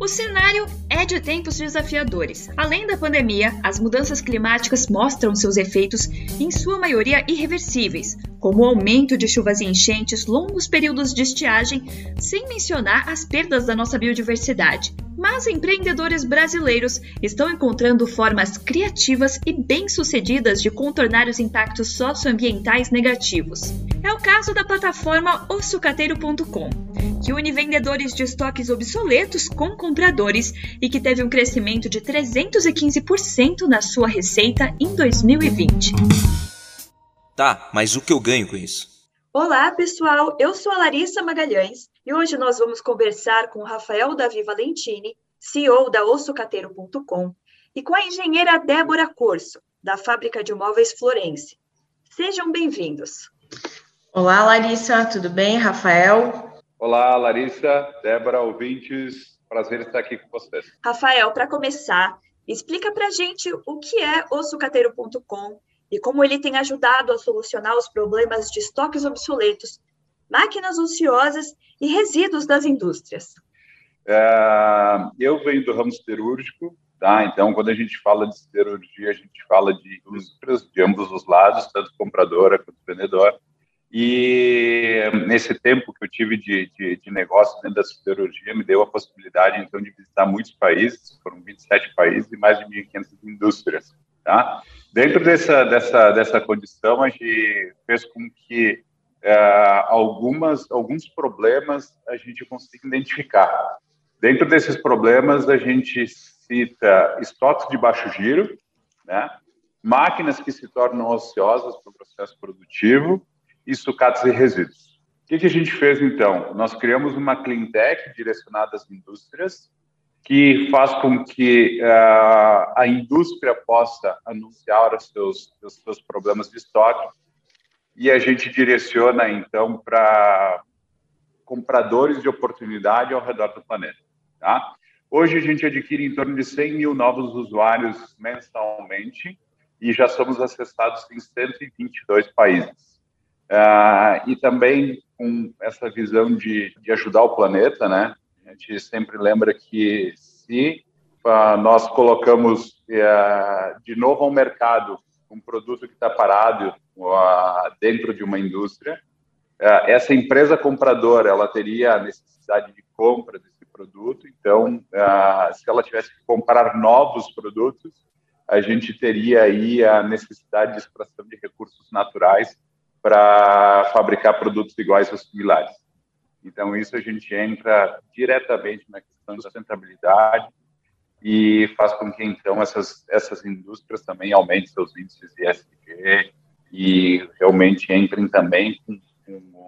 O cenário é de tempos desafiadores. Além da pandemia, as mudanças climáticas mostram seus efeitos, em sua maioria irreversíveis, como o aumento de chuvas e enchentes, longos períodos de estiagem, sem mencionar as perdas da nossa biodiversidade. Mas empreendedores brasileiros estão encontrando formas criativas e bem-sucedidas de contornar os impactos socioambientais negativos. É o caso da plataforma ossucateiro.com, que une vendedores de estoques obsoletos com compradores e que teve um crescimento de 315% na sua receita em 2020. Tá, mas o que eu ganho com isso? Olá, pessoal. Eu sou a Larissa Magalhães e hoje nós vamos conversar com o Rafael Davi Valentini, CEO da ossucateiro.com, e com a engenheira Débora Corso, da Fábrica de Móveis Florense. Sejam bem-vindos. Olá, Larissa, tudo bem? Rafael? Olá, Larissa, Débora, ouvintes, prazer estar aqui com vocês. Rafael, para começar, explica para a gente o que é o sucateiro.com e como ele tem ajudado a solucionar os problemas de estoques obsoletos, máquinas ociosas e resíduos das indústrias. É, eu venho do ramo siderúrgico, tá? Então, quando a gente fala de siderurgia, a gente fala de indústrias de ambos os lados, tanto compradora quanto vendedora. E nesse tempo que eu tive de, de, de negócio dentro da siderurgia, me deu a possibilidade, então, de visitar muitos países, foram 27 países e mais de 1.500 indústrias, tá? Dentro dessa, dessa, dessa condição, a gente fez com que é, algumas, alguns problemas a gente consiga identificar. Dentro desses problemas, a gente cita estoques de baixo giro, né? máquinas que se tornam ociosas para o processo produtivo, e sucatas e resíduos. O que, que a gente fez então? Nós criamos uma cleantech direcionada às indústrias, que faz com que uh, a indústria possa anunciar os seus, os seus problemas de estoque e a gente direciona então para compradores de oportunidade ao redor do planeta. Tá? Hoje a gente adquire em torno de 100 mil novos usuários mensalmente e já somos acessados em 122 países. Uh, e também com essa visão de, de, ajudar o planeta, né? A gente sempre lembra que se uh, nós colocamos uh, de novo ao mercado um produto que está parado dentro de uma indústria, essa empresa compradora ela teria a necessidade de compra desse produto. Então, se ela tivesse que comprar novos produtos, a gente teria aí a necessidade de extração de recursos naturais para fabricar produtos iguais ou similares. Então, isso a gente entra diretamente na questão da sustentabilidade e faz com que, então, essas, essas indústrias também aumentem seus índices de ESG e realmente entrem também com,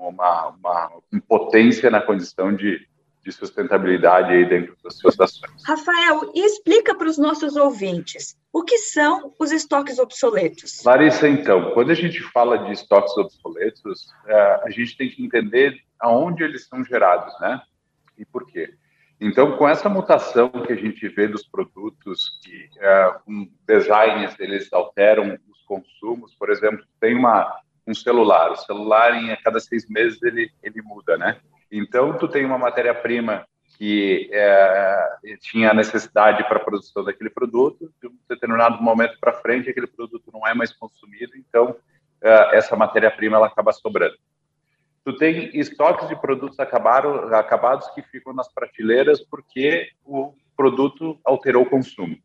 uma, uma potência na condição de, de sustentabilidade aí dentro das suas ações. Rafael, e explica para os nossos ouvintes o que são os estoques obsoletos. Larissa, então, quando a gente fala de estoques obsoletos, é, a gente tem que entender aonde eles são gerados, né? E por quê? Então, com essa mutação que a gente vê dos produtos, que é, com designs eles alteram os consumos, por exemplo, tem uma um celular, o celular em a cada seis meses ele ele muda, né? Então, tu tem uma matéria-prima que é, tinha necessidade para a produção daquele produto, de um determinado momento para frente, aquele produto não é mais consumido, então é, essa matéria-prima ela acaba sobrando. Tu tem estoques de produtos acabaram, acabados que ficam nas prateleiras porque o produto alterou o consumo.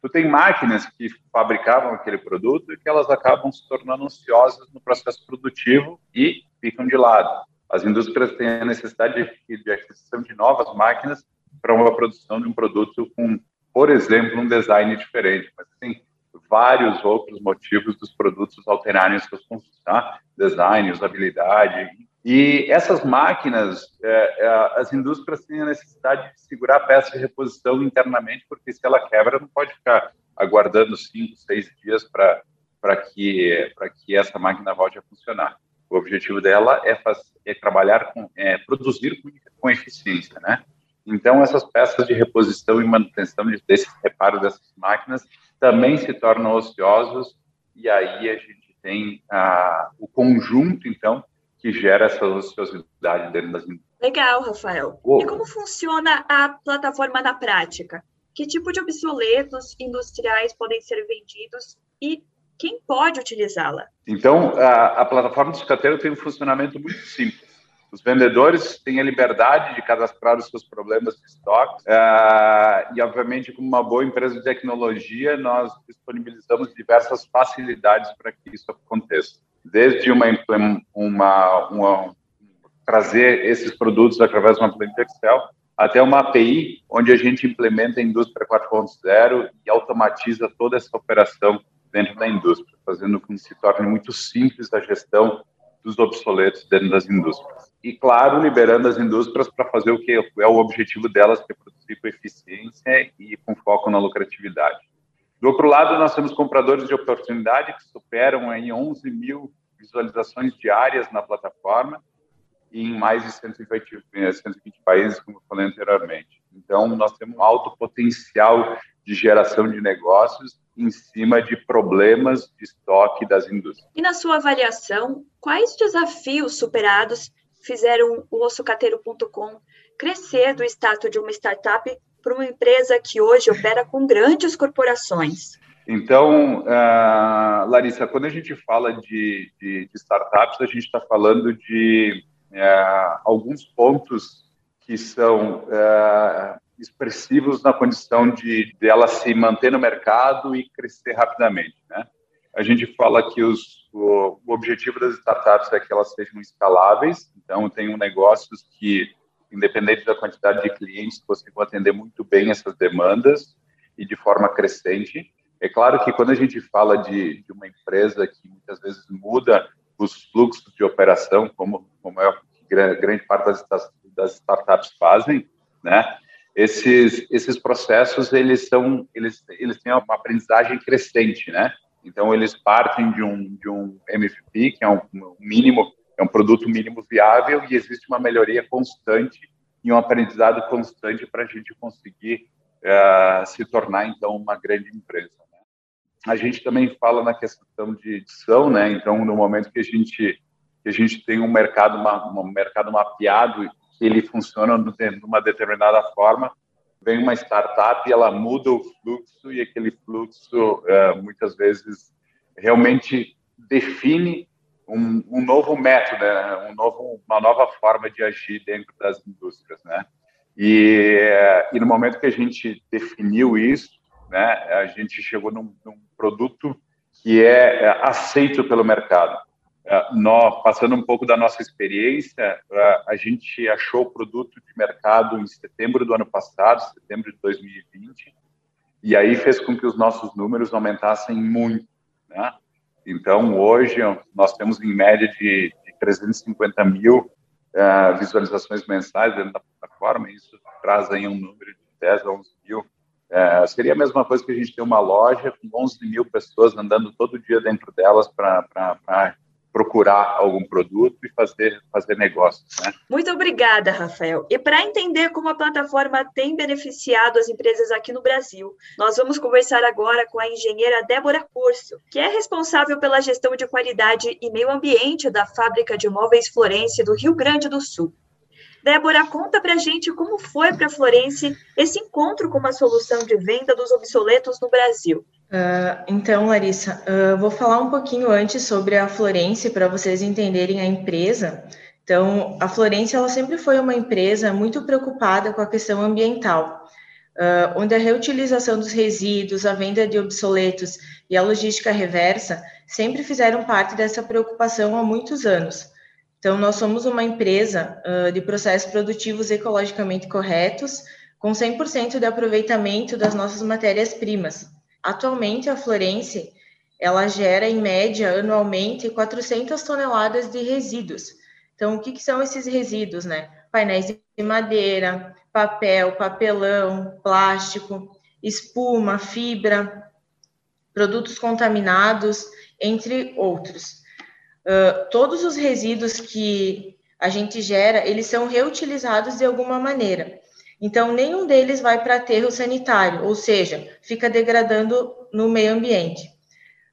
Tu tem máquinas que fabricavam aquele produto e que elas acabam se tornando ansiosas no processo produtivo e ficam de lado as indústrias têm a necessidade de, de aquisição de novas máquinas para uma produção de um produto com, por exemplo, um design diferente, mas tem vários outros motivos dos produtos alterarem seus tá? design, usabilidade. E essas máquinas, é, é, as indústrias têm a necessidade de segurar a peça de reposição internamente, porque se ela quebra, não pode ficar aguardando cinco, seis dias para que, que essa máquina volte a funcionar. O objetivo dela é, fazer, é trabalhar com, é, produzir com, com, eficiência, né? Então, essas peças de reposição e manutenção desse reparo dessas máquinas também se tornam ociosos e aí a gente tem ah, o conjunto, então, que gera essa ociosidade dentro das. Legal, Rafael. E como funciona a plataforma na prática? Que tipo de obsoletos industriais podem ser vendidos e quem pode utilizá-la? Então, a, a plataforma do sucateiro tem um funcionamento muito simples. Os vendedores têm a liberdade de cadastrar os seus problemas de estoque uh, e, obviamente, como uma boa empresa de tecnologia, nós disponibilizamos diversas facilidades para que isso aconteça. Desde uma, uma, uma trazer esses produtos através de uma planilha Excel, até uma API, onde a gente implementa a indústria 4.0 e automatiza toda essa operação dentro da indústria, fazendo com que se torne muito simples a gestão dos obsoletos dentro das indústrias. E, claro, liberando as indústrias para fazer o que é o objetivo delas, que é produzir com eficiência e com foco na lucratividade. Do outro lado, nós temos compradores de oportunidade que superam em 11 mil visualizações diárias na plataforma e em mais de 120, 120 países, como eu falei anteriormente. Então, nós temos um alto potencial de geração de negócios em cima de problemas de estoque das indústrias. E na sua avaliação, quais desafios superados fizeram o ossocateiro.com crescer do status de uma startup para uma empresa que hoje opera com grandes corporações? Então, uh, Larissa, quando a gente fala de, de, de startups, a gente está falando de uh, alguns pontos que são uh, expressivos na condição de, de se manter no mercado e crescer rapidamente. Né? A gente fala que os, o, o, objetivo das startups é que elas sejam escaláveis, então tenham negócios que, independente da quantidade de clientes, consigam atender muito bem essas demandas e de forma crescente. É claro que quando a gente fala de, de uma empresa que muitas vezes muda os fluxos de operação, como, como é grande parte das, das startups fazem, né? Esses esses processos eles são eles eles têm uma aprendizagem crescente, né? Então eles partem de um de um MVP que é um, mínimo é um produto mínimo viável e existe uma melhoria constante e um aprendizado constante para a gente conseguir uh, se tornar então uma grande empresa. Né? A gente também fala na questão de edição, né? Então no momento que a gente que a gente tem um mercado um mercado mapeado ele funciona de uma determinada forma. Vem uma startup e ela muda o fluxo e aquele fluxo é, muitas vezes realmente define um, um novo método, né? um novo, uma nova forma de agir dentro das indústrias, né? E, e no momento que a gente definiu isso, né, a gente chegou num, num produto que é, é aceito pelo mercado. É, nós, passando um pouco da nossa experiência, é, a gente achou o produto de mercado em setembro do ano passado, setembro de 2020, e aí fez com que os nossos números aumentassem muito, né? Então, hoje, nós temos em média de, de 350 mil uh, visualizações mensais dentro da plataforma, e isso traz aí um número de 10 a 11 mil. Seria a mesma coisa que a gente ter uma loja com 11 mil pessoas andando todo dia dentro delas para procurar algum produto e fazer, fazer negócios. Né? Muito obrigada, Rafael. E para entender como a plataforma tem beneficiado as empresas aqui no Brasil, nós vamos conversar agora com a engenheira Débora Curso, que é responsável pela gestão de qualidade e meio ambiente da fábrica de móveis Florence do Rio Grande do Sul. Débora, conta para gente como foi para Florence esse encontro com uma solução de venda dos obsoletos no Brasil. Uh, então, Larissa, uh, vou falar um pouquinho antes sobre a Florence para vocês entenderem a empresa. Então, a Florence ela sempre foi uma empresa muito preocupada com a questão ambiental, uh, onde a reutilização dos resíduos, a venda de obsoletos e a logística reversa sempre fizeram parte dessa preocupação há muitos anos. Então, nós somos uma empresa de processos produtivos ecologicamente corretos, com 100% de aproveitamento das nossas matérias-primas. Atualmente, a Florence ela gera, em média, anualmente, 400 toneladas de resíduos. Então, o que, que são esses resíduos, né? Painéis de madeira, papel, papelão, plástico, espuma, fibra, produtos contaminados, entre outros. Uh, todos os resíduos que a gente gera, eles são reutilizados de alguma maneira. Então, nenhum deles vai para aterro sanitário, ou seja, fica degradando no meio ambiente.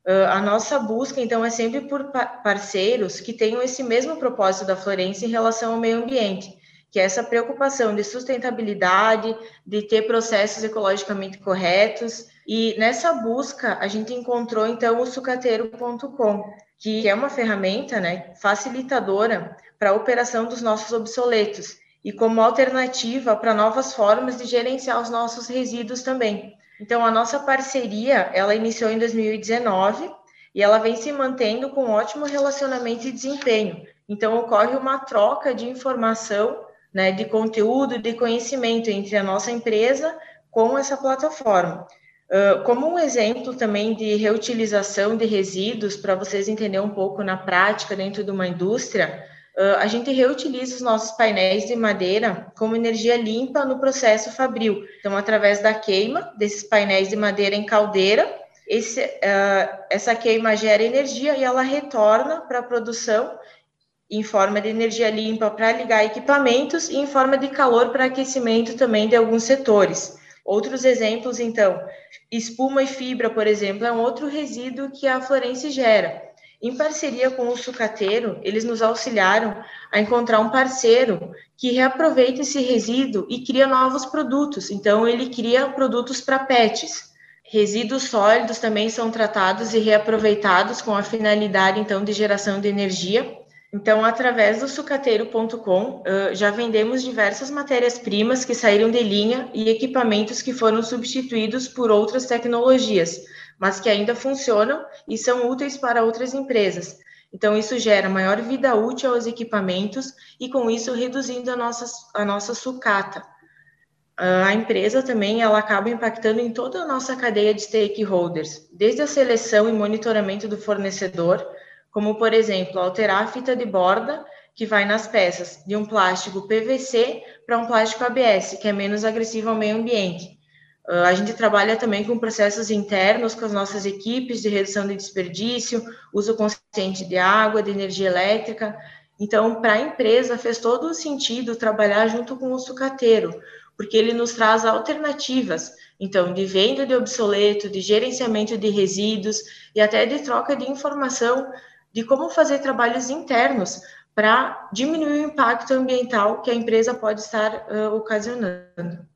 Uh, a nossa busca, então, é sempre por parceiros que tenham esse mesmo propósito da Florência em relação ao meio ambiente. que é essa preocupação de sustentabilidade, de ter processos ecologicamente corretos. E nessa busca, a gente encontrou então o sucateiro.com, que é uma ferramenta né, facilitadora para a operação dos nossos obsoletos e como alternativa para novas formas de gerenciar os nossos resíduos também. Então, a nossa parceria, ela iniciou em 2019 e ela vem se mantendo com ótimo relacionamento e desempenho. Então, ocorre uma troca de informação, né, de conteúdo, de conhecimento entre a nossa empresa com essa plataforma. Uh, como um exemplo também de reutilização de resíduos, para vocês entenderem um pouco na prática dentro de uma indústria, a gente reutiliza os nossos painéis de madeira como energia limpa no processo fabril. Então, através da queima desses painéis de madeira em caldeira, esse, uh, essa queima gera energia e ela retorna para a produção em forma de energia limpa para ligar equipamentos e em forma de calor para aquecimento também de alguns setores. Outros exemplos, então, espuma e fibra, por exemplo, é um outro resíduo que a Florence gera. Em parceria com o sucateiro, eles nos auxiliaram a encontrar um parceiro que reaproveita esse resíduo e cria novos produtos. Então, ele cria produtos para pets. Resíduos sólidos também são tratados e reaproveitados com a finalidade, então, de geração de energia. Então, através do sucateiro.com, já vendemos diversas matérias-primas que saíram de linha e equipamentos que foram substituídos por outras tecnologias, mas que ainda funcionam e são úteis para outras empresas. Então, isso gera maior vida útil aos equipamentos e, com isso, reduzindo a nossa, a nossa sucata a empresa também ela acaba impactando em toda a nossa cadeia de stakeholders, desde a seleção e monitoramento do fornecedor, como por exemplo, alterar a fita de borda que vai nas peças de um plástico PVC para um plástico ABS, que é menos agressivo ao meio ambiente. A gente trabalha também com processos internos com as nossas equipes de redução de desperdício, uso consciente de água, de energia elétrica. Então, para a empresa fez todo o sentido trabalhar junto com o sucateiro, porque ele nos traz alternativas, então, de venda de obsoleto, de gerenciamento de resíduos e até de troca de informação de como fazer trabalhos internos para diminuir o impacto ambiental que a empresa pode estar uh, ocasionando.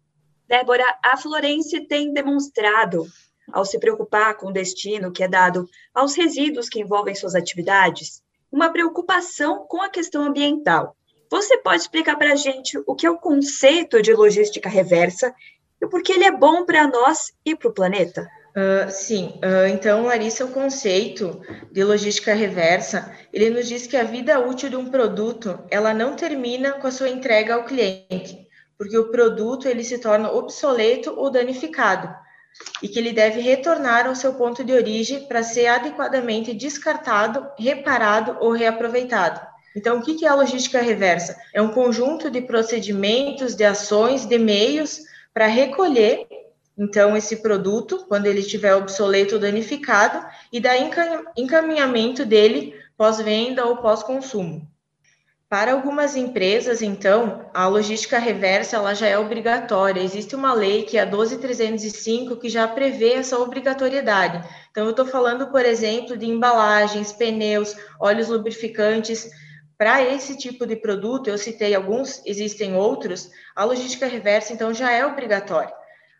Débora, a Florence tem demonstrado, ao se preocupar com o destino que é dado aos resíduos que envolvem suas atividades, uma preocupação com a questão ambiental. Você pode explicar para a gente o que é o conceito de logística reversa e por que ele é bom para nós e para o planeta? Uh, sim, uh, então, Larissa, o conceito de logística reversa, ele nos diz que a vida útil de um produto, ela não termina com a sua entrega ao cliente, porque o produto, ele se torna obsoleto ou danificado, e que ele deve retornar ao seu ponto de origem para ser adequadamente descartado, reparado ou reaproveitado. Então, o que é a logística reversa? É um conjunto de procedimentos, de ações, de meios para recolher, então, esse produto, quando ele estiver obsoleto ou danificado, e dar encaminhamento dele pós-venda ou pós-consumo. Para algumas empresas, então, a logística reversa ela já é obrigatória. Existe uma lei que é a 12305 que já prevê essa obrigatoriedade. Então, eu estou falando, por exemplo, de embalagens, pneus, óleos lubrificantes, para esse tipo de produto, eu citei alguns, existem outros, a logística reversa, então, já é obrigatória.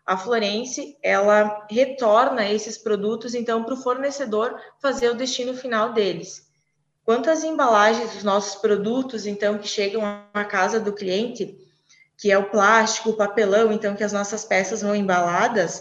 A Florence, ela retorna esses produtos, então, para o fornecedor fazer o destino final deles. Quanto às embalagens dos nossos produtos, então, que chegam à casa do cliente, que é o plástico, o papelão, então, que as nossas peças vão embaladas,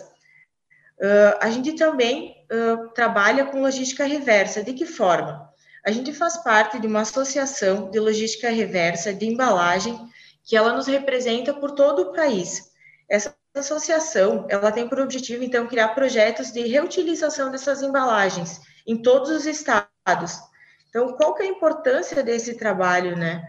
uh, a gente também uh, trabalha com logística reversa. De que forma? A gente faz parte de uma associação de logística reversa de embalagem que ela nos representa por todo o país. Essa associação, ela tem por objetivo então criar projetos de reutilização dessas embalagens em todos os estados. Então, qual que é a importância desse trabalho, né?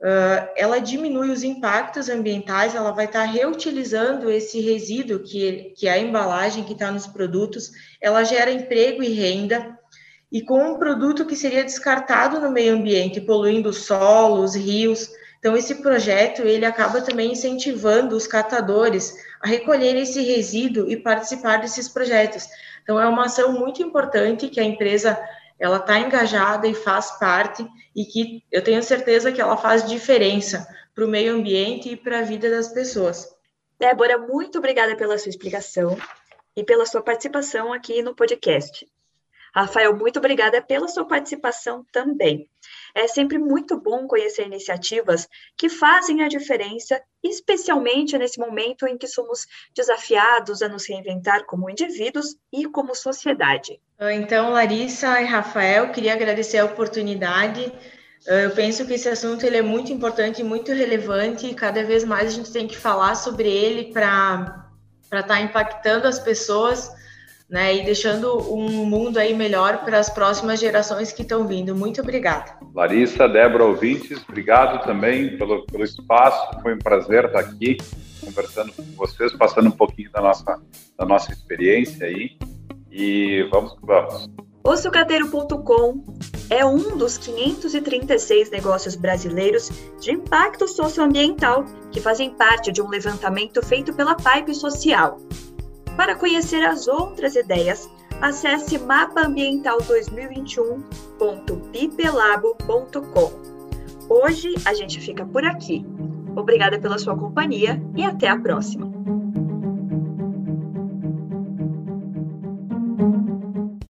Uh, ela diminui os impactos ambientais, ela vai estar reutilizando esse resíduo que, que é a embalagem que está nos produtos, ela gera emprego e renda, e com um produto que seria descartado no meio ambiente, poluindo solos, rios. Então, esse projeto ele acaba também incentivando os catadores a recolher esse resíduo e participar desses projetos. Então, é uma ação muito importante que a empresa ela está engajada e faz parte e que eu tenho certeza que ela faz diferença para o meio ambiente e para a vida das pessoas. Débora, muito obrigada pela sua explicação e pela sua participação aqui no podcast. Rafael, muito obrigada pela sua participação também. É sempre muito bom conhecer iniciativas que fazem a diferença, especialmente nesse momento em que somos desafiados a nos reinventar como indivíduos e como sociedade. Então, Larissa e Rafael, queria agradecer a oportunidade. Eu penso que esse assunto ele é muito importante muito relevante e cada vez mais a gente tem que falar sobre ele para estar tá impactando as pessoas né, e deixando um mundo aí melhor para as próximas gerações que estão vindo. Muito obrigada. Larissa, Débora, ouvintes, obrigado também pelo, pelo espaço. Foi um prazer estar aqui conversando com vocês, passando um pouquinho da nossa, da nossa experiência aí. E vamos que vamos. O sucateiro.com é um dos 536 negócios brasileiros de impacto socioambiental que fazem parte de um levantamento feito pela Pipe Social. Para conhecer as outras ideias, acesse mapaambiental2021.pipelabo.com. Hoje a gente fica por aqui. Obrigada pela sua companhia e até a próxima.